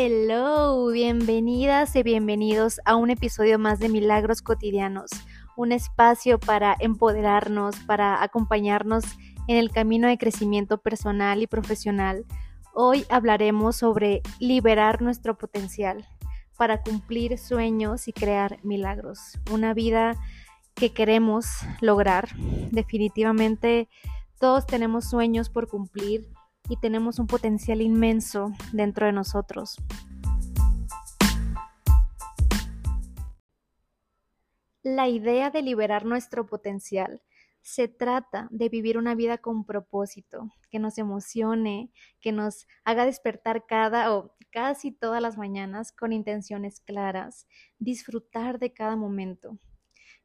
Hello, bienvenidas y bienvenidos a un episodio más de Milagros Cotidianos, un espacio para empoderarnos, para acompañarnos en el camino de crecimiento personal y profesional. Hoy hablaremos sobre liberar nuestro potencial para cumplir sueños y crear milagros, una vida que queremos lograr. Definitivamente todos tenemos sueños por cumplir y tenemos un potencial inmenso dentro de nosotros. La idea de liberar nuestro potencial se trata de vivir una vida con propósito, que nos emocione, que nos haga despertar cada o casi todas las mañanas con intenciones claras, disfrutar de cada momento.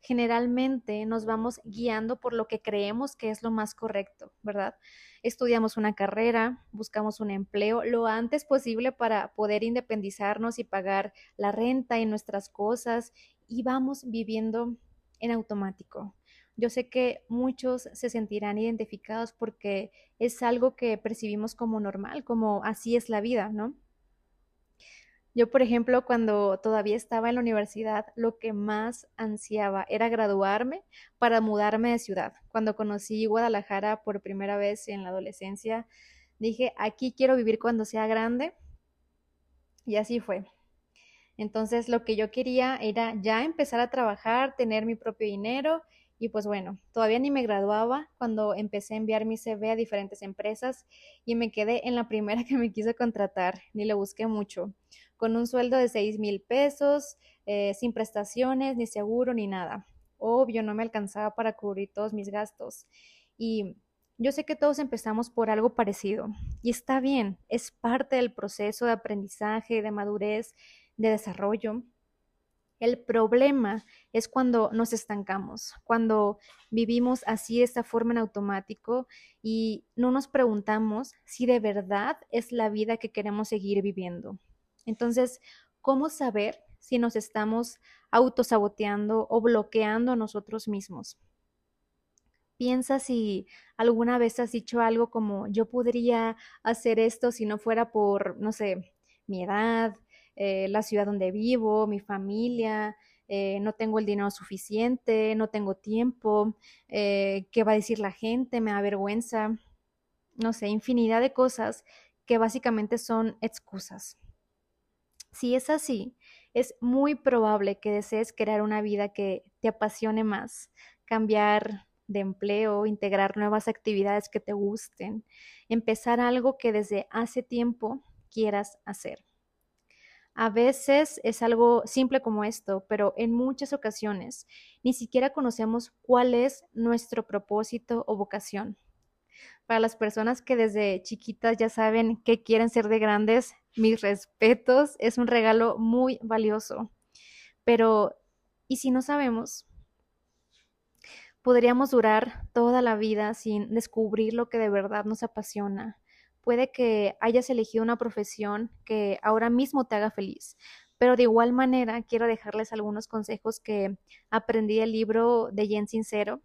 Generalmente nos vamos guiando por lo que creemos que es lo más correcto, ¿verdad? estudiamos una carrera, buscamos un empleo lo antes posible para poder independizarnos y pagar la renta y nuestras cosas y vamos viviendo en automático. Yo sé que muchos se sentirán identificados porque es algo que percibimos como normal, como así es la vida, ¿no? Yo, por ejemplo, cuando todavía estaba en la universidad, lo que más ansiaba era graduarme para mudarme de ciudad. Cuando conocí Guadalajara por primera vez en la adolescencia, dije, aquí quiero vivir cuando sea grande. Y así fue. Entonces, lo que yo quería era ya empezar a trabajar, tener mi propio dinero y pues bueno, todavía ni me graduaba cuando empecé a enviar mi CV a diferentes empresas y me quedé en la primera que me quiso contratar, ni le busqué mucho con un sueldo de 6 mil pesos, eh, sin prestaciones, ni seguro, ni nada. Obvio, no me alcanzaba para cubrir todos mis gastos. Y yo sé que todos empezamos por algo parecido y está bien, es parte del proceso de aprendizaje, de madurez, de desarrollo. El problema es cuando nos estancamos, cuando vivimos así de esta forma en automático y no nos preguntamos si de verdad es la vida que queremos seguir viviendo. Entonces, ¿cómo saber si nos estamos autosaboteando o bloqueando a nosotros mismos? Piensa si alguna vez has dicho algo como yo podría hacer esto si no fuera por, no sé, mi edad, eh, la ciudad donde vivo, mi familia, eh, no tengo el dinero suficiente, no tengo tiempo, eh, qué va a decir la gente, me da vergüenza, no sé, infinidad de cosas que básicamente son excusas. Si es así, es muy probable que desees crear una vida que te apasione más, cambiar de empleo, integrar nuevas actividades que te gusten, empezar algo que desde hace tiempo quieras hacer. A veces es algo simple como esto, pero en muchas ocasiones ni siquiera conocemos cuál es nuestro propósito o vocación. Para las personas que desde chiquitas ya saben qué quieren ser de grandes, mis respetos, es un regalo muy valioso. Pero, ¿y si no sabemos? Podríamos durar toda la vida sin descubrir lo que de verdad nos apasiona. Puede que hayas elegido una profesión que ahora mismo te haga feliz, pero de igual manera quiero dejarles algunos consejos que aprendí del libro de Jen Sincero,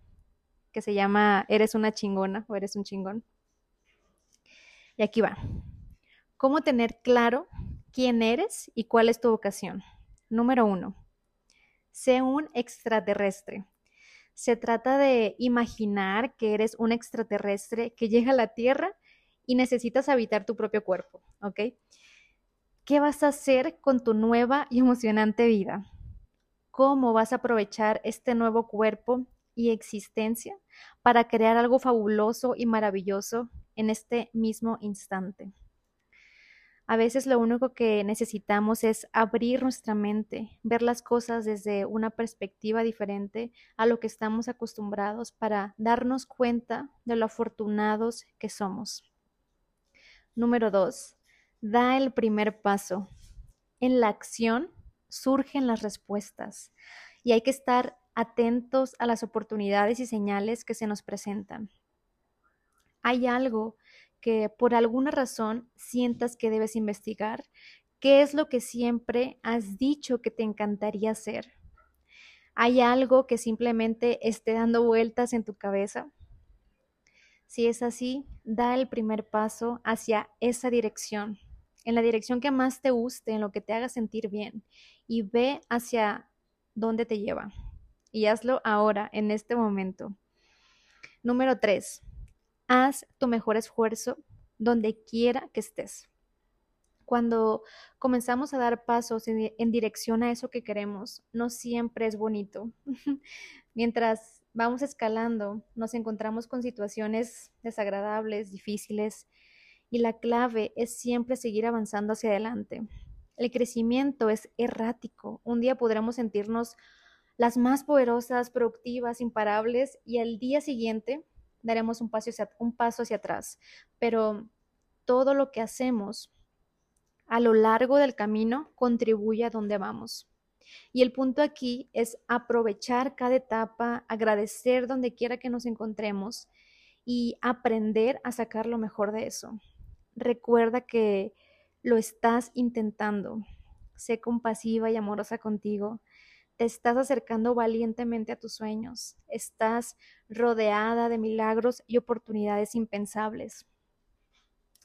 que se llama Eres una chingona o eres un chingón. Y aquí va. ¿Cómo tener claro quién eres y cuál es tu vocación? Número uno, sé un extraterrestre. Se trata de imaginar que eres un extraterrestre que llega a la Tierra y necesitas habitar tu propio cuerpo, ¿ok? ¿Qué vas a hacer con tu nueva y emocionante vida? ¿Cómo vas a aprovechar este nuevo cuerpo y existencia para crear algo fabuloso y maravilloso en este mismo instante? A veces lo único que necesitamos es abrir nuestra mente, ver las cosas desde una perspectiva diferente a lo que estamos acostumbrados para darnos cuenta de lo afortunados que somos. Número dos, da el primer paso. En la acción surgen las respuestas y hay que estar atentos a las oportunidades y señales que se nos presentan. Hay algo que por alguna razón sientas que debes investigar, ¿qué es lo que siempre has dicho que te encantaría hacer? ¿Hay algo que simplemente esté dando vueltas en tu cabeza? Si es así, da el primer paso hacia esa dirección. en la dirección que más te guste, en lo que te haga sentir bien y ve hacia dónde te lleva. Y hazlo ahora, en este momento. Número tres, haz tu mejor esfuerzo donde quiera que estés. Cuando comenzamos a dar pasos en, dirección a eso que queremos, no siempre es bonito. Mientras vamos escalando, nos encontramos con situaciones desagradables, difíciles, y la clave es siempre seguir avanzando hacia adelante. El crecimiento es errático. Un día podremos sentirnos las más poderosas, productivas, imparables, y al día siguiente daremos un paso hacia, un paso hacia atrás. Pero todo lo que hacemos a lo largo del camino contribuye a donde vamos. Y el punto aquí es aprovechar cada etapa, agradecer donde quiera que nos encontremos y aprender a sacar lo mejor de eso. Recuerda que lo estás intentando. Sé compasiva y amorosa contigo. Te estás acercando valientemente a tus sueños. Estás rodeada de milagros y oportunidades impensables.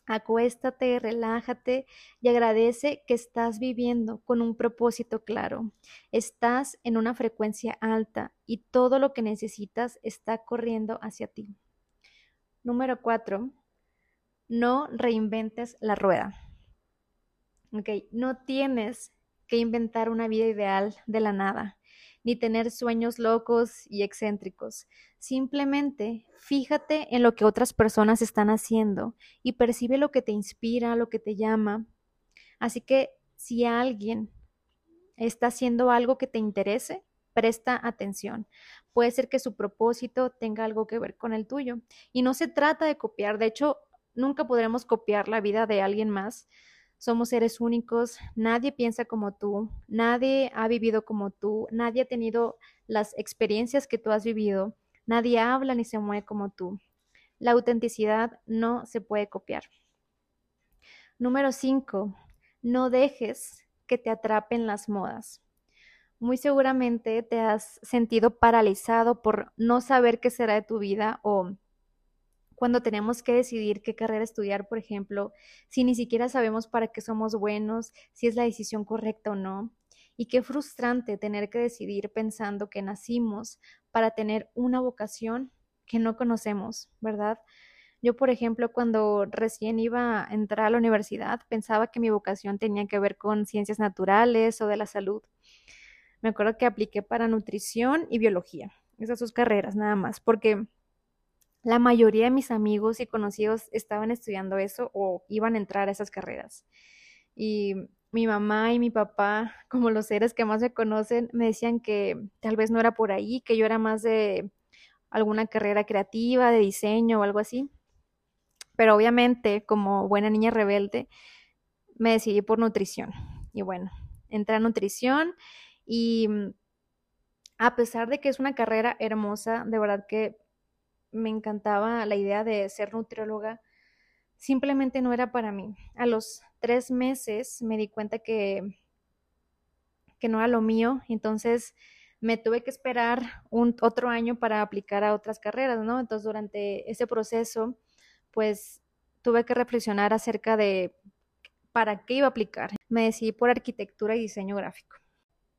Acuéstate, relájate y agradece que estás viviendo con un propósito claro. Estás en una frecuencia alta y todo lo que necesitas está corriendo hacia ti. Número cuatro, no reinventes la rueda. Ok, no tienes que inventar una vida ideal de la nada ni tener sueños locos y excéntricos. Simplemente fíjate en lo que otras personas están haciendo y percibe lo que te inspira, lo que te llama. Así que si alguien está haciendo algo que te interese, presta atención. Puede ser que su propósito tenga algo que ver con el tuyo. Y no se trata de copiar, de hecho, nunca podremos copiar la vida de alguien más, somos seres únicos, nadie piensa como tú, nadie ha vivido como tú, nadie ha tenido las experiencias que tú has vivido, nadie habla ni se mueve como tú. La autenticidad no se puede copiar. Número 5. No dejes que te atrapen las modas. Muy seguramente te has sentido paralizado por no saber qué será de tu vida o cuando tenemos que decidir qué carrera estudiar, por ejemplo, si ni siquiera sabemos para qué somos buenos, si es la decisión correcta o no. Y qué frustrante tener que decidir pensando que nacimos para tener una vocación que no conocemos, ¿verdad? Yo, por ejemplo, cuando recién iba a entrar a la universidad, pensaba que mi vocación tenía que ver con ciencias naturales o de la salud. Me acuerdo que apliqué para nutrición y biología, esas dos carreras nada más, porque la mayoría de mis amigos y conocidos estaban estudiando eso o iban a entrar a esas carreras. Y mi mamá y mi papá, como los seres que más me conocen, me decían que tal vez no era por ahí, que yo era más de alguna carrera creativa, de diseño o algo así. Pero obviamente, como buena niña rebelde, me decidí por nutrición. Y bueno, entré a nutrición y mm, a pesar de que es una carrera hermosa, de verdad que me encantaba la idea de ser nutrióloga, simplemente no era para mí. A los tres meses me di cuenta que, que no era lo mío, entonces me tuve que esperar un otro año para aplicar a otras carreras, ¿no? Entonces durante ese proceso, pues tuve que reflexionar acerca de para qué iba a aplicar. Me decidí por arquitectura y diseño gráfico.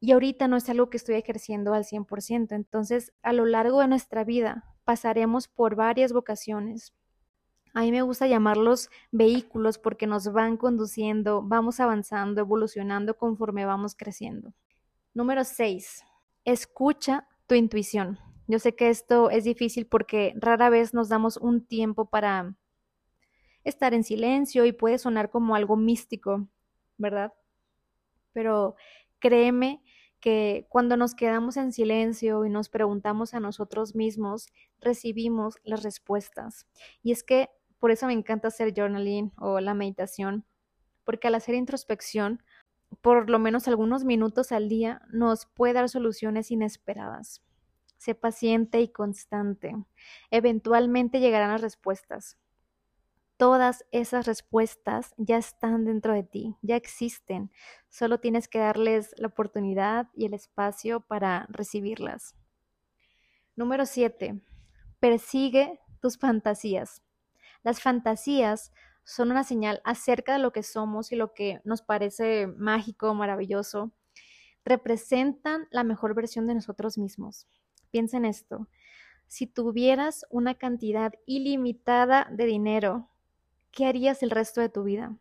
Y ahorita no es algo que estoy ejerciendo al 100%. Entonces, a lo largo de nuestra vida, pasaremos por varias vocaciones. A mí me gusta llamarlos vehículos porque nos van conduciendo, vamos avanzando, evolucionando conforme vamos creciendo. Número 6. Escucha tu intuición. Yo sé que esto es difícil porque rara vez nos damos un tiempo para estar en silencio y puede sonar como algo místico, ¿verdad? Pero créeme que cuando nos quedamos en silencio y nos preguntamos a nosotros mismos, recibimos las respuestas. Y es que por eso me encanta hacer journaling o la meditación, porque al hacer introspección, por lo menos algunos minutos al día, nos puede dar soluciones inesperadas. Sé paciente y constante. Eventualmente llegarán las respuestas todas esas respuestas ya están dentro de ti, ya existen. Solo tienes que darles la oportunidad y el espacio para recibirlas. Número 7. Persigue tus fantasías. Las fantasías son una señal acerca de lo que somos y lo que nos parece mágico, maravilloso. Representan la mejor versión de nosotros mismos. Piensa en esto. Si tuvieras una cantidad ilimitada de dinero, ¿qué harías el resto de tu vida?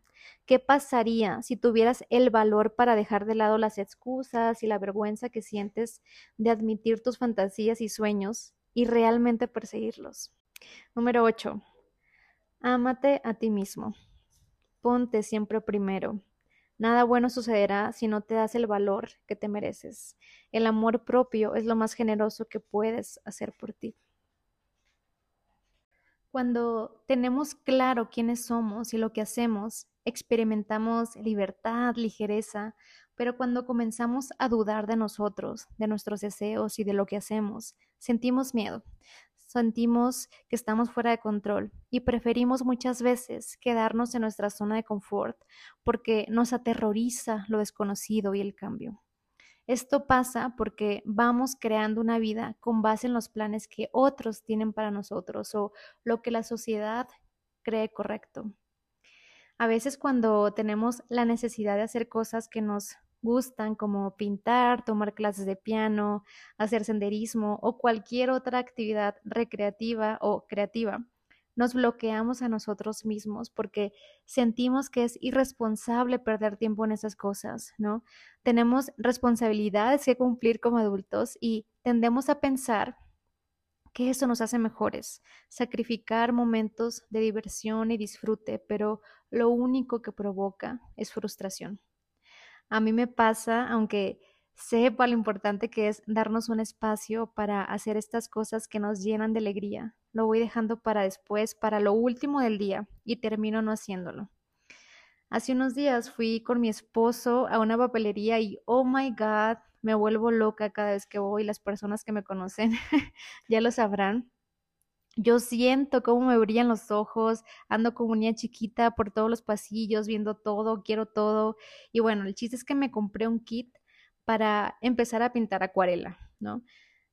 ¿Qué pasaría si tuvieras el valor para dejar de lado las excusas y la vergüenza que sientes de admitir tus fantasías y sueños y realmente perseguirlos? Número 8. Ámate a ti mismo. Ponte siempre primero. Nada bueno sucederá si no te das el valor que te mereces. El amor propio es lo más generoso que puedes hacer por ti. Cuando tenemos claro quiénes somos y lo que hacemos, experimentamos libertad, ligereza, pero cuando comenzamos a dudar de nosotros, de nuestros deseos y de lo que hacemos, sentimos miedo, sentimos que estamos fuera de control y preferimos muchas veces quedarnos en nuestra zona de confort porque nos aterroriza lo desconocido y el cambio. Esto pasa porque vamos creando una vida con base en los planes que otros tienen para nosotros o lo que la sociedad cree correcto. A veces cuando tenemos la necesidad de hacer cosas que nos gustan como pintar, tomar clases de piano, hacer senderismo o cualquier otra actividad recreativa o creativa, nos bloqueamos a nosotros mismos porque sentimos que es irresponsable perder tiempo en esas cosas, ¿no? Tenemos responsabilidades que cumplir como adultos y tendemos a pensar que eso nos hace mejores, sacrificar momentos de diversión y disfrute, pero lo único que provoca es frustración. A mí me pasa, aunque sepa lo importante que es darnos un espacio para hacer estas cosas que nos llenan de alegría. Lo voy dejando para después, para lo último del día, y termino no haciéndolo. Hace unos días fui con mi esposo a una papelería y, oh my God, me vuelvo loca cada vez que voy. Las personas que me conocen ya lo sabrán. Yo siento cómo me brillan los ojos, ando como niña chiquita por todos los pasillos, viendo todo, quiero todo. Y bueno, el chiste es que me compré un kit para empezar a pintar acuarela, ¿no?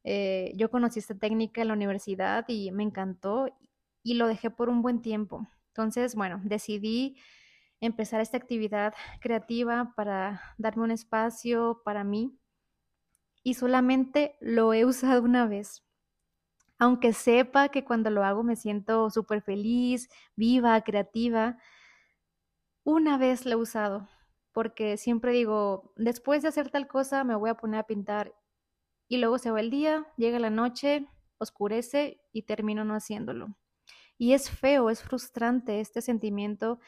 Eh, yo conocí esta técnica en la universidad y me encantó y lo dejé por un buen tiempo. Entonces, bueno, decidí empezar esta actividad creativa para darme un espacio para mí y solamente lo he usado una vez. Aunque sepa que cuando lo hago me siento súper feliz, viva, creativa, una vez lo he usado porque siempre digo, después de hacer tal cosa me voy a poner a pintar y luego se va el día, llega la noche, oscurece y termino no haciéndolo. Y es feo, es frustrante este sentimiento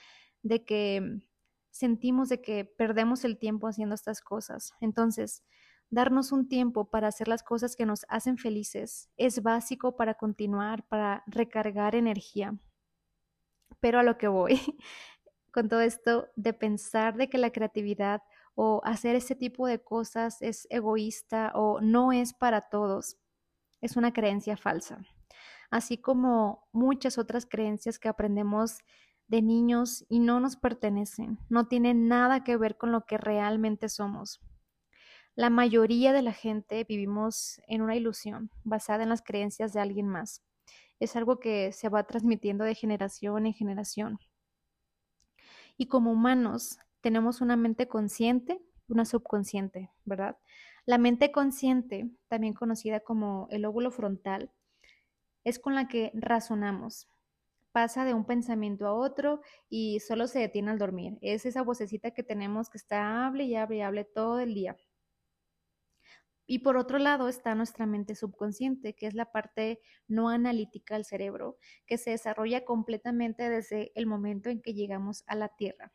de que sentimos de que perdemos el tiempo haciendo estas cosas. Entonces, darnos un tiempo para hacer las cosas que nos hacen felices es básico para continuar, para recargar energía. Pero a lo que voy con todo esto de pensar de que la creatividad o hacer ese tipo de cosas es egoísta o no es para todos, es una creencia falsa. Así como muchas otras creencias que aprendemos de niños y no nos pertenecen, no tienen nada que ver con lo que realmente somos. La mayoría de la gente vivimos en una ilusión basada en las creencias de alguien más. Es algo que se va transmitiendo de generación en generación. Y como humanos tenemos una mente consciente, una subconsciente, ¿verdad? La mente consciente, también conocida como el óvulo frontal, es con la que razonamos. Pasa de un pensamiento a otro y solo se detiene al dormir. Es esa vocecita que tenemos que está hable y hable y hable todo el día. Y por otro lado está nuestra mente subconsciente, que es la parte no analítica del cerebro, que se desarrolla completamente desde el momento en que llegamos a la Tierra.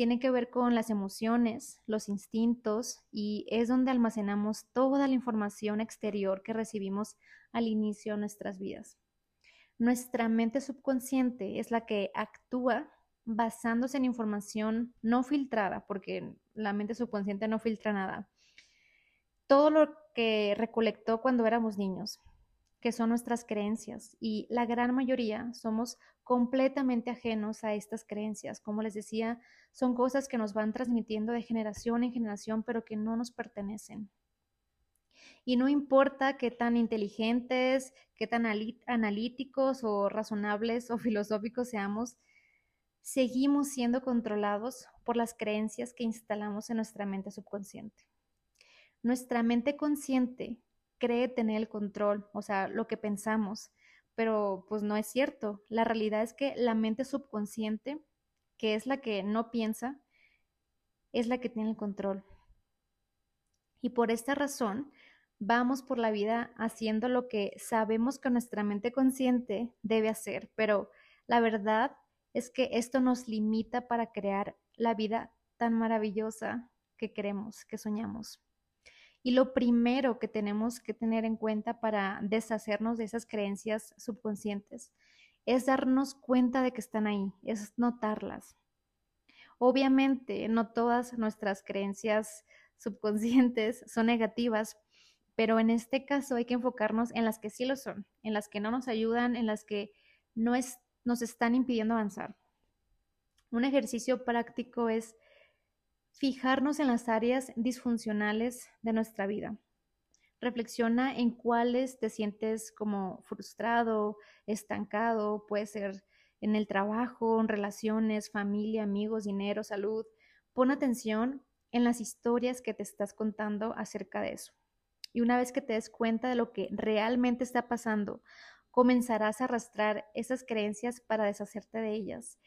Tiene que ver con las emociones, los instintos y es donde almacenamos toda la información exterior que recibimos al inicio de nuestras vidas. Nuestra mente subconsciente es la que actúa basándose en información no filtrada, porque la mente subconsciente no filtra nada todo lo que recolectó cuando éramos niños, que son nuestras creencias. Y la gran mayoría somos completamente ajenos a estas creencias. Como les decía, son cosas que nos van transmitiendo de generación en generación, pero que no nos pertenecen. Y no importa qué tan inteligentes, qué tan analíticos o razonables o filosóficos seamos, seguimos siendo controlados por las creencias que instalamos en nuestra mente subconsciente. Nuestra mente consciente cree tener el control, o sea, lo que pensamos, pero pues no es cierto. La realidad es que la mente subconsciente, que es la que no piensa, es la que tiene el control. Y por esta razón, vamos por la vida haciendo lo que sabemos que nuestra mente consciente debe hacer, pero la verdad es que esto nos limita para crear la vida tan maravillosa que queremos, que soñamos. Y lo primero que tenemos que tener en cuenta para deshacernos de esas creencias subconscientes es darnos cuenta de que están ahí, es notarlas. Obviamente, no todas nuestras creencias subconscientes son negativas, pero en este caso hay que enfocarnos en las que sí lo son, en las que no nos ayudan, en las que no nos están impidiendo avanzar. Un ejercicio práctico es fijarnos en las áreas disfuncionales de nuestra vida. Reflexiona en cuáles te sientes como frustrado, estancado, puede ser en el trabajo, en relaciones, familia, amigos, dinero, salud. Pon atención en las historias que te estás contando acerca de eso. Y una vez que te des cuenta de lo que realmente está pasando, comenzarás a arrastrar esas creencias para deshacerte de ellas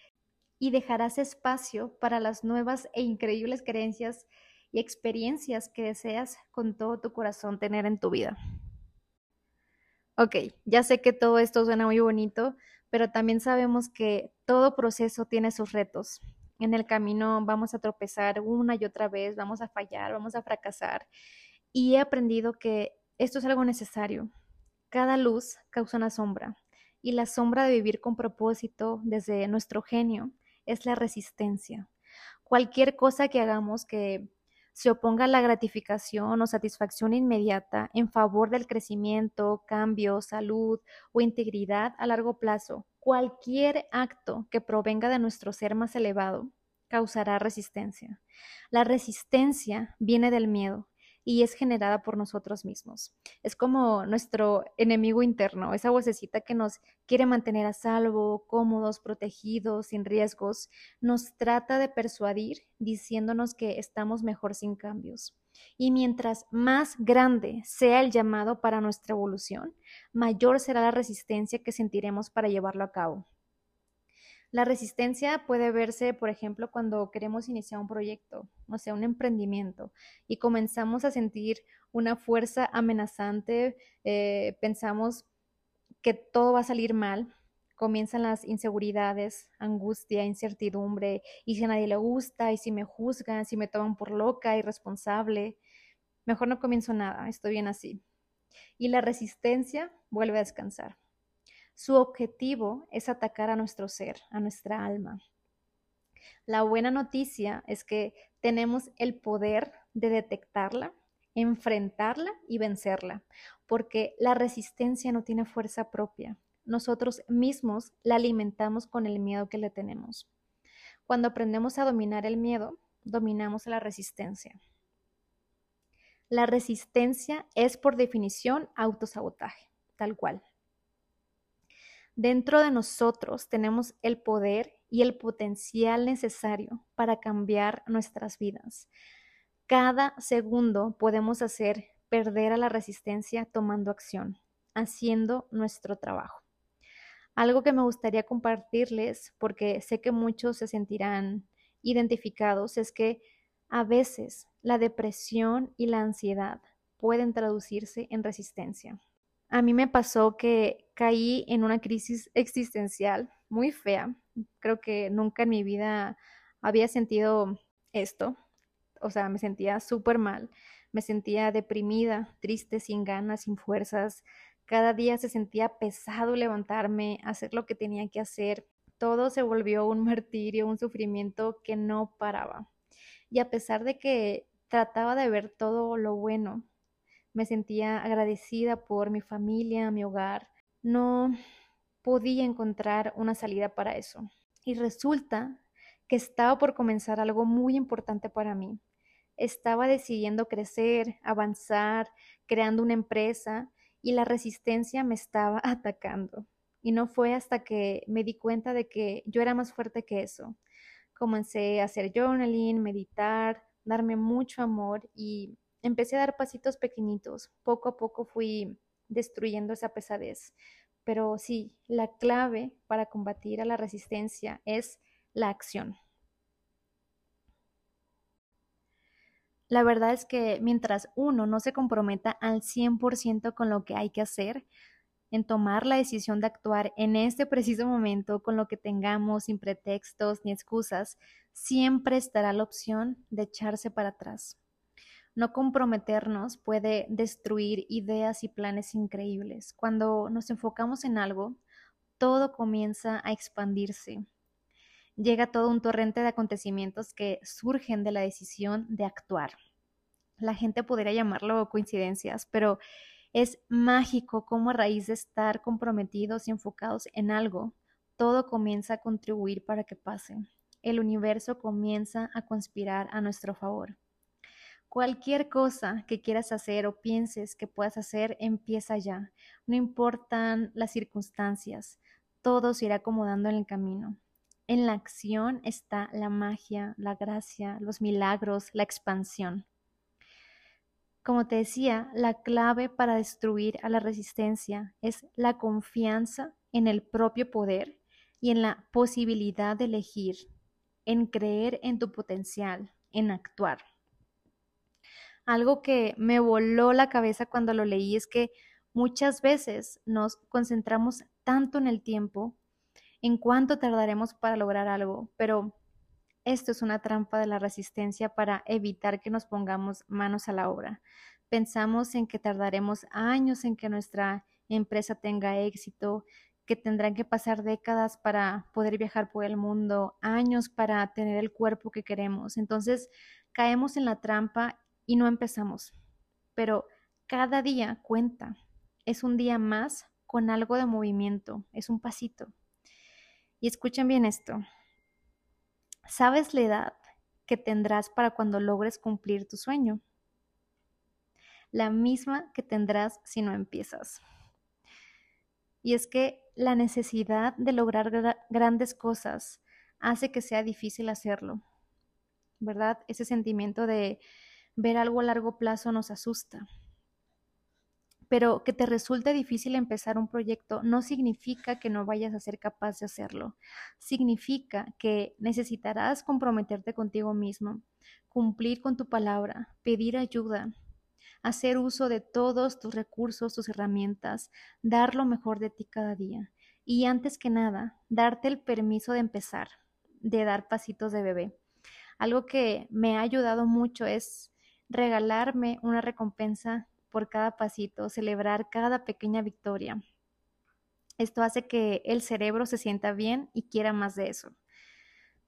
y dejarás espacio para las nuevas e increíbles creencias y experiencias que deseas con todo tu corazón tener en tu vida. Ok, ya sé que todo esto suena muy bonito, pero también sabemos que todo proceso tiene sus retos. En el camino vamos a tropezar una y otra vez, vamos a fallar, vamos a fracasar. Y he aprendido que esto es algo necesario. Cada luz causa una sombra y la sombra de vivir con propósito desde nuestro genio es la resistencia. Cualquier cosa que hagamos que se oponga a la gratificación o satisfacción inmediata en favor del crecimiento, cambio, salud o integridad a largo plazo, cualquier acto que provenga de nuestro ser más elevado causará resistencia. La resistencia viene del miedo y es generada por nosotros mismos. Es como nuestro enemigo interno, esa vocecita que nos quiere mantener a salvo, cómodos, protegidos, sin riesgos, nos trata de persuadir diciéndonos que estamos mejor sin cambios. Y mientras más grande sea el llamado para nuestra evolución, mayor será la resistencia que sentiremos para llevarlo a cabo. La resistencia puede verse, por ejemplo, cuando queremos iniciar un proyecto, o sea, un emprendimiento, y comenzamos a sentir una fuerza amenazante, eh, pensamos que todo va a salir mal, comienzan las inseguridades, angustia, incertidumbre, y si a nadie le gusta, y si me juzgan, si me toman por loca, irresponsable, mejor no comienzo nada, estoy bien así. Y la resistencia vuelve a descansar. Su objetivo es atacar a nuestro ser, a nuestra alma. La buena noticia es que tenemos el poder de detectarla, enfrentarla y vencerla, porque la resistencia no tiene fuerza propia. Nosotros mismos la alimentamos con el miedo que le tenemos. Cuando aprendemos a dominar el miedo, dominamos la resistencia. La resistencia es por definición autosabotaje, tal cual. Dentro de nosotros tenemos el poder y el potencial necesario para cambiar nuestras vidas. Cada segundo podemos hacer perder a la resistencia tomando acción, haciendo nuestro trabajo. Algo que me gustaría compartirles, porque sé que muchos se sentirán identificados, es que a veces la depresión y la ansiedad pueden traducirse en resistencia. A mí me pasó que caí en una crisis existencial muy fea. Creo que nunca en mi vida había sentido esto. O sea, me sentía súper mal. Me sentía deprimida, triste, sin ganas, sin fuerzas. Cada día se sentía pesado levantarme, hacer lo que tenía que hacer. Todo se volvió un martirio, un sufrimiento que no paraba. Y a pesar de que trataba de ver todo lo bueno, me sentía agradecida por mi familia, mi hogar. No podía encontrar una salida para eso. Y resulta que estaba por comenzar algo muy importante para mí. Estaba decidiendo crecer, avanzar, creando una empresa y la resistencia me estaba atacando. y no fue hasta que me di cuenta de que yo era más fuerte que eso. Comencé a hacer journaling, meditar, darme mucho amor y empecé a dar pasitos pequeñitos. Poco a poco fui destruyendo esa pesadez. Pero sí, la clave para combatir a la resistencia es la acción. La verdad es que mientras uno no se comprometa al 100% con lo que hay que hacer, en tomar la decisión de actuar en este preciso momento con lo que tengamos sin pretextos ni excusas, siempre estará la opción de echarse para atrás. No comprometernos puede destruir ideas y planes increíbles. Cuando nos enfocamos en algo, todo comienza a expandirse. Llega todo un torrente de acontecimientos que surgen de la decisión de actuar. La gente podría llamarlo coincidencias, pero es mágico cómo a raíz de estar comprometidos y enfocados en algo, todo comienza a contribuir para que pase. El universo comienza a conspirar a nuestro favor. Cualquier cosa que quieras hacer o pienses que puedas hacer, empieza ya. No importan las circunstancias, todo se irá acomodando en el camino. En la acción está la magia, la gracia, los milagros, la expansión. Como te decía, la clave para destruir a la resistencia es la confianza en el propio poder y en la posibilidad de elegir, en creer en tu potencial, en actuar. Algo que me voló la cabeza cuando lo leí es que muchas veces nos concentramos tanto en el tiempo, en cuánto tardaremos para lograr algo, pero esto es una trampa de la resistencia para evitar que nos pongamos manos a la obra. Pensamos en que tardaremos años en que nuestra empresa tenga éxito, que tendrán que pasar décadas para poder viajar por el mundo, años para tener el cuerpo que queremos. Entonces caemos en la trampa y no empezamos. Pero cada día cuenta. Es un día más con algo de movimiento, es un pasito. Y escuchen bien esto. ¿Sabes la edad que tendrás para cuando logres cumplir tu sueño? La misma que tendrás si no empiezas. Y es que la necesidad de lograr grandes cosas hace que sea difícil hacerlo, ¿verdad? Ese sentimiento de ver algo a largo plazo nos asusta. Pero que te resulte difícil empezar un proyecto no significa que no vayas a ser capaz de hacerlo. Significa que necesitarás comprometerte contigo mismo, cumplir con tu palabra, pedir ayuda, hacer uso de todos tus recursos, tus herramientas, dar lo mejor de ti cada día. Y antes que nada, darte el permiso de empezar, de dar pasitos de bebé. Algo que me ha ayudado mucho es regalarme una recompensa por cada pasito, celebrar cada pequeña victoria. Esto hace que el cerebro se sienta bien y quiera más de eso.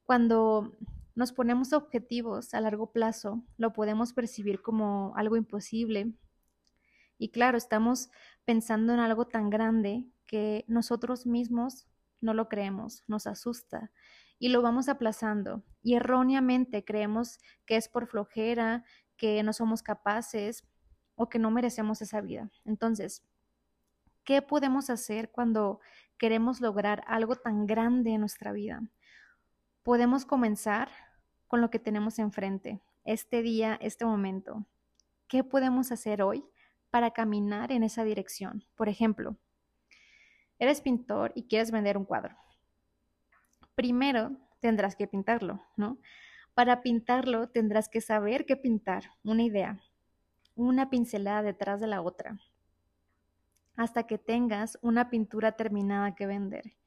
Cuando nos ponemos objetivos a largo plazo, lo podemos percibir como algo imposible. Y claro, estamos pensando en algo tan grande que nosotros mismos no lo creemos, nos asusta y lo vamos aplazando. Y erróneamente creemos que es por flojera, que no somos capaces o que no merecemos esa vida. Entonces, ¿qué podemos hacer cuando queremos lograr algo tan grande en nuestra vida? Podemos comenzar con lo que tenemos enfrente, este día, este momento. ¿Qué podemos hacer hoy para caminar en esa dirección? Por ejemplo, eres pintor y quieres vender un cuadro. Primero tendrás que pintarlo, ¿no? Para pintarlo tendrás que saber qué pintar, una idea, una pincelada detrás de la otra, hasta que tengas una pintura terminada que vender.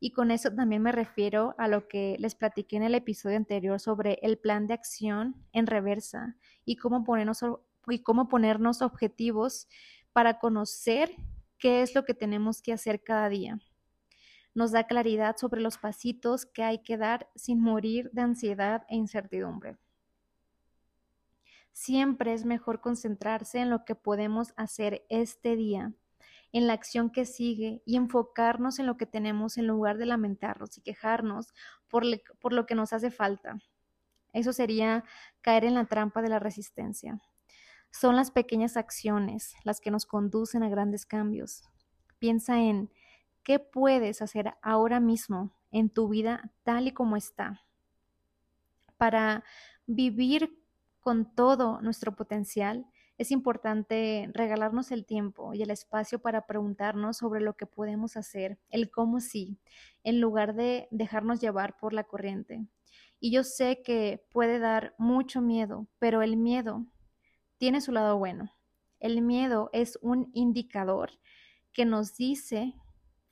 Y con eso también me refiero a lo que les platiqué en el episodio anterior sobre el plan de acción en reversa y cómo ponernos, y cómo ponernos objetivos para conocer qué es lo que tenemos que hacer cada día nos da claridad sobre los pasitos que hay que dar sin morir de ansiedad e incertidumbre. Siempre es mejor concentrarse en lo que podemos hacer este día, en la acción que sigue y enfocarnos en lo que tenemos en lugar de lamentarnos y quejarnos por, por lo que nos hace falta. Eso sería caer en la trampa de la resistencia. Son las pequeñas acciones las que nos conducen a grandes cambios. Piensa en ¿Qué puedes hacer ahora mismo en tu vida tal y como está para vivir con todo nuestro potencial? Es importante regalarnos el tiempo y el espacio para preguntarnos sobre lo que podemos hacer, el cómo sí, en lugar de dejarnos llevar por la corriente. Y yo sé que puede dar mucho miedo, pero el miedo tiene su lado bueno. El miedo es un indicador que nos dice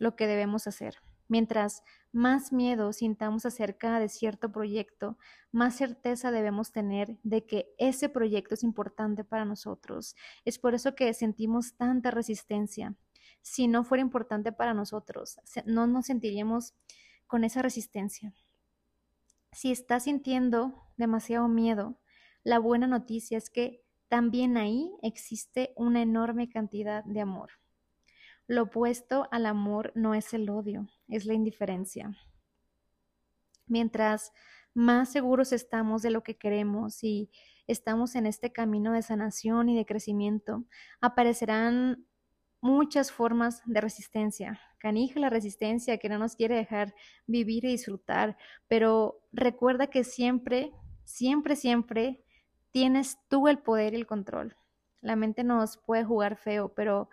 lo que debemos hacer. Mientras más miedo sintamos acerca de cierto proyecto, más certeza debemos tener de que ese proyecto es importante para nosotros. Es por eso que sentimos tanta resistencia. Si no fuera importante para nosotros, no nos sentiríamos con esa resistencia. Si estás sintiendo demasiado miedo, la buena noticia es que también ahí existe una enorme cantidad de amor. Lo opuesto al amor no es el odio, es la indiferencia. Mientras más seguros estamos de lo que queremos y estamos en este camino de sanación y de crecimiento, aparecerán muchas formas de resistencia. Canija la resistencia que no nos quiere dejar vivir y disfrutar, pero recuerda que siempre, siempre, siempre tienes tú el poder y el control. La mente nos puede jugar feo, pero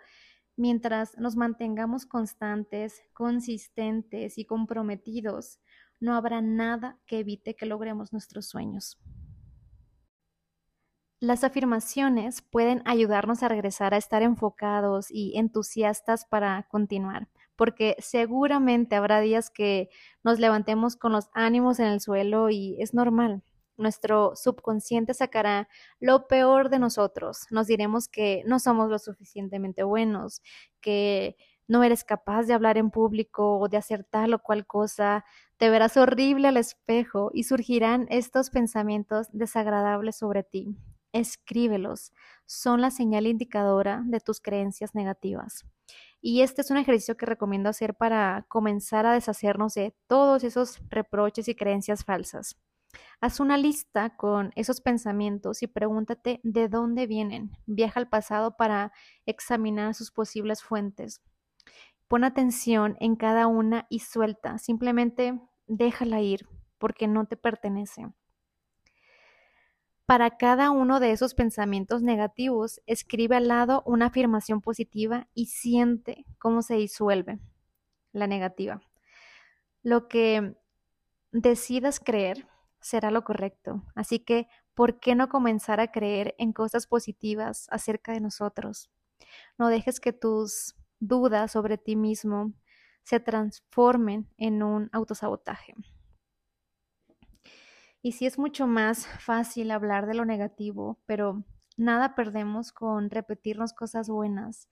Mientras nos mantengamos constantes, consistentes y comprometidos, no habrá nada que evite que logremos nuestros sueños. Las afirmaciones pueden ayudarnos a regresar a estar enfocados y entusiastas para continuar, porque seguramente habrá días que nos levantemos con los ánimos en el suelo y es normal. Nuestro subconsciente sacará lo peor de nosotros. Nos diremos que no somos lo suficientemente buenos, que no eres capaz de hablar en público o de hacer tal o cual cosa, te verás horrible al espejo y surgirán estos pensamientos desagradables sobre ti. Escríbelos, son la señal indicadora de tus creencias negativas. Y este es un ejercicio que recomiendo hacer para comenzar a deshacernos de todos esos reproches y creencias falsas. Haz una lista con esos pensamientos y pregúntate de dónde vienen. Viaja al pasado para examinar sus posibles fuentes. Pon atención en cada una y suelta. Simplemente déjala ir porque no te pertenece. Para cada uno de esos pensamientos negativos, escribe al lado una afirmación positiva y siente cómo se disuelve la negativa. Lo que decidas creer será lo correcto. Así que, ¿por qué no comenzar a creer en cosas positivas acerca de nosotros? No dejes que tus dudas sobre ti mismo se transformen en un autosabotaje. Y sí es mucho más fácil hablar de lo negativo, pero nada perdemos con repetirnos cosas buenas,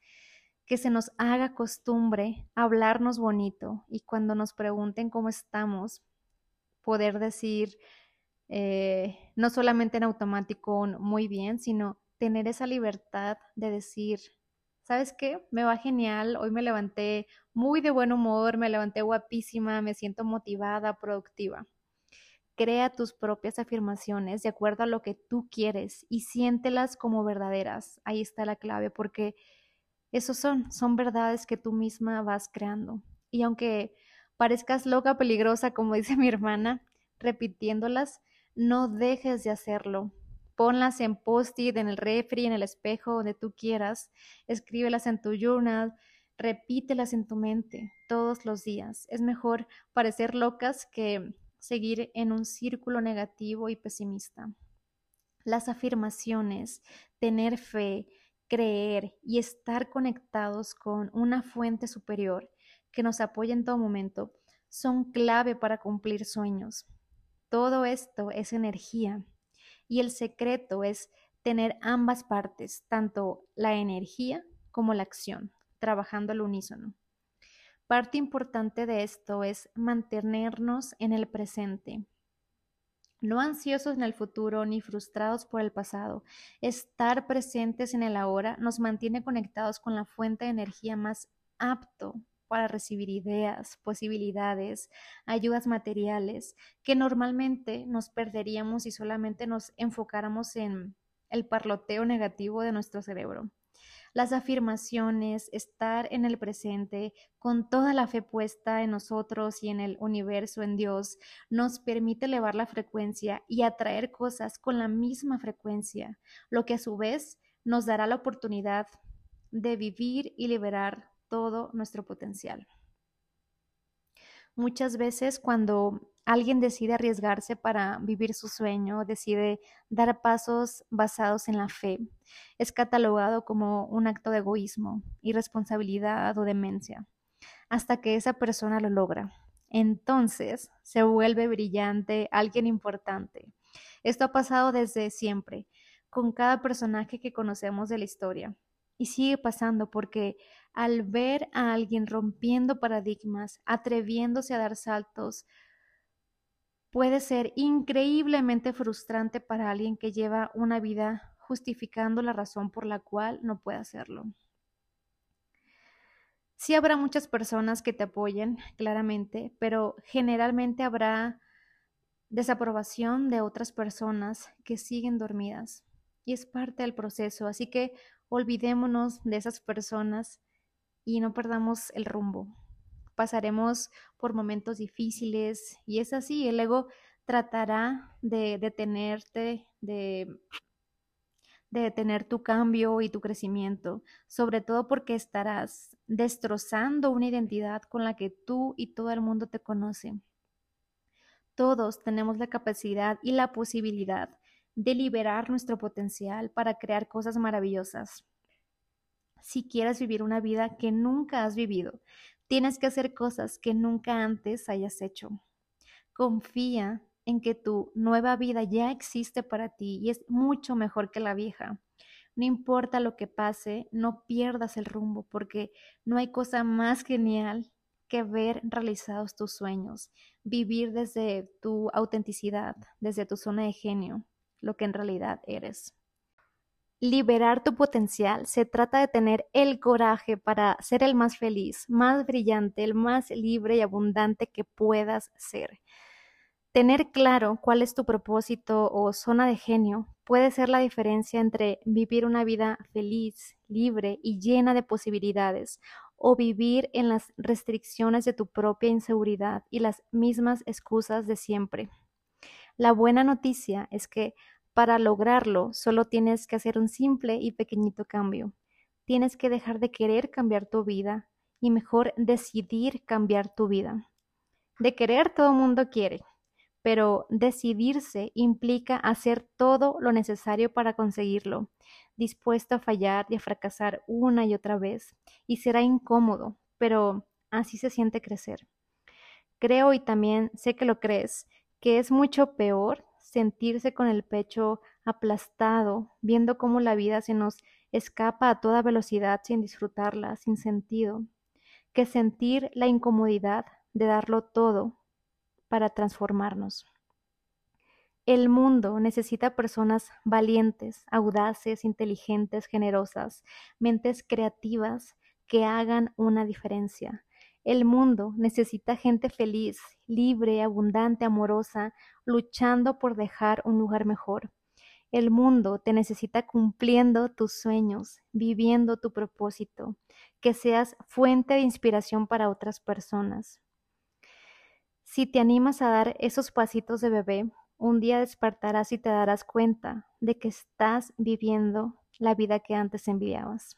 que se nos haga costumbre hablarnos bonito y cuando nos pregunten cómo estamos, poder decir, eh, no solamente en automático muy bien, sino tener esa libertad de decir, ¿sabes qué? Me va genial, hoy me levanté muy de buen humor, me levanté guapísima, me siento motivada, productiva. Crea tus propias afirmaciones de acuerdo a lo que tú quieres y siéntelas como verdaderas. Ahí está la clave, porque esos son, son verdades que tú misma vas creando. Y aunque parezcas loca, peligrosa, como dice mi hermana, repitiéndolas, no dejes de hacerlo. Ponlas en post-it, en el refri, en el espejo, donde tú quieras. Escríbelas en tu journal. Repítelas en tu mente todos los días. Es mejor parecer locas que seguir en un círculo negativo y pesimista. Las afirmaciones, tener fe, creer y estar conectados con una fuente superior que nos apoya en todo momento son clave para cumplir sueños. Todo esto es energía y el secreto es tener ambas partes, tanto la energía como la acción, trabajando al unísono. Parte importante de esto es mantenernos en el presente, no ansiosos en el futuro ni frustrados por el pasado. Estar presentes en el ahora nos mantiene conectados con la fuente de energía más apto para recibir ideas, posibilidades, ayudas materiales, que normalmente nos perderíamos si solamente nos enfocáramos en el parloteo negativo de nuestro cerebro. Las afirmaciones, estar en el presente, con toda la fe puesta en nosotros y en el universo, en Dios, nos permite elevar la frecuencia y atraer cosas con la misma frecuencia, lo que a su vez nos dará la oportunidad de vivir y liberar todo nuestro potencial. Muchas veces cuando alguien decide arriesgarse para vivir su sueño, decide dar pasos basados en la fe, es catalogado como un acto de egoísmo, irresponsabilidad o demencia, hasta que esa persona lo logra. Entonces se vuelve brillante, alguien importante. Esto ha pasado desde siempre, con cada personaje que conocemos de la historia. Y sigue pasando porque al ver a alguien rompiendo paradigmas, atreviéndose a dar saltos, puede ser increíblemente frustrante para alguien que lleva una vida justificando la razón por la cual no puede hacerlo. Sí habrá muchas personas que te apoyen, claramente, pero generalmente habrá desaprobación de otras personas que siguen dormidas y es parte del proceso, así que olvidémonos de esas personas y no perdamos el rumbo. Pasaremos por momentos difíciles y es así, el ego tratará de detenerte, de, de detener tu cambio y tu crecimiento, sobre todo porque estarás destrozando una identidad con la que tú y todo el mundo te conocen. Todos tenemos la capacidad y la posibilidad de liberar nuestro potencial para crear cosas maravillosas. Si quieres vivir una vida que nunca has vivido, tienes que hacer cosas que nunca antes hayas hecho. Confía en que tu nueva vida ya existe para ti y es mucho mejor que la vieja. No importa lo que pase, no pierdas el rumbo porque no hay cosa más genial que ver realizados tus sueños, vivir desde tu autenticidad, desde tu zona de genio lo que en realidad eres. Liberar tu potencial se trata de tener el coraje para ser el más feliz, más brillante, el más libre y abundante que puedas ser. Tener claro cuál es tu propósito o zona de genio puede ser la diferencia entre vivir una vida feliz, libre y llena de posibilidades o vivir en las restricciones de tu propia inseguridad y las mismas excusas de siempre. La buena noticia es que para lograrlo solo tienes que hacer un simple y pequeñito cambio. Tienes que dejar de querer cambiar tu vida y mejor decidir cambiar tu vida. De querer todo el mundo quiere, pero decidirse implica hacer todo lo necesario para conseguirlo, dispuesto a fallar y a fracasar una y otra vez. Y será incómodo, pero así se siente crecer. Creo y también sé que lo crees, que es mucho peor sentirse con el pecho aplastado, viendo cómo la vida se nos escapa a toda velocidad sin disfrutarla, sin sentido, que sentir la incomodidad de darlo todo para transformarnos. El mundo necesita personas valientes, audaces, inteligentes, generosas, mentes creativas que hagan una diferencia, el mundo necesita gente feliz, libre, abundante, amorosa, luchando por dejar un lugar mejor. El mundo te necesita cumpliendo tus sueños, viviendo tu propósito, que seas fuente de inspiración para otras personas. Si te animas a dar esos pasitos de bebé, un día despertarás y te darás cuenta de que estás viviendo la vida que antes envidiabas.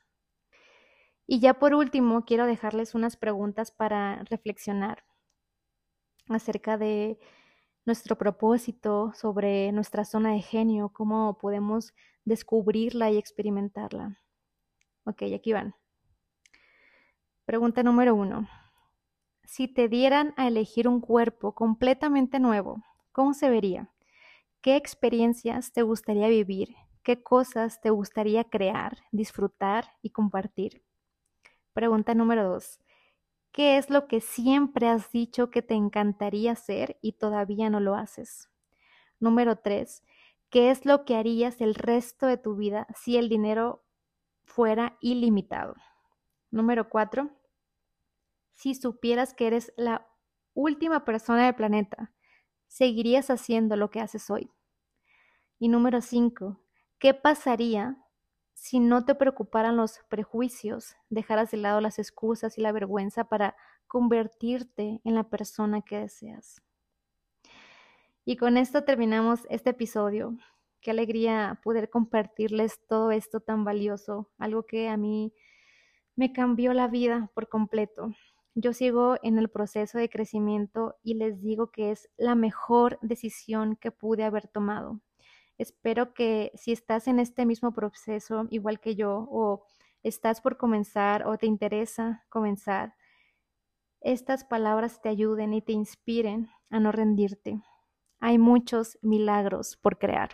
Y ya por último, quiero dejarles unas preguntas para reflexionar acerca de nuestro propósito, sobre nuestra zona de genio, cómo podemos descubrirla y experimentarla. Ok, aquí van. Pregunta número uno. Si te dieran a elegir un cuerpo completamente nuevo, ¿cómo se vería? ¿Qué experiencias te gustaría vivir? ¿Qué cosas te gustaría crear, disfrutar y compartir? Pregunta número dos. ¿Qué es lo que siempre has dicho que te encantaría hacer y todavía no lo haces? Número tres. ¿Qué es lo que harías el resto de tu vida si el dinero fuera ilimitado? Número cuatro. Si supieras que eres la última persona del planeta, ¿seguirías haciendo lo que haces hoy? Y número cinco. ¿Qué pasaría si no te preocuparan los prejuicios, dejaras de lado las excusas y la vergüenza para convertirte en la persona que deseas. Y con esto terminamos este episodio. Qué alegría poder compartirles todo esto tan valioso, algo que a mí me cambió la vida por completo. Yo sigo en el proceso de crecimiento y les digo que es la mejor decisión que pude haber tomado. Espero que si estás en este mismo proceso, igual que yo, o estás por comenzar o te interesa comenzar, estas palabras te ayuden y te inspiren a no rendirte. Hay muchos milagros por crear.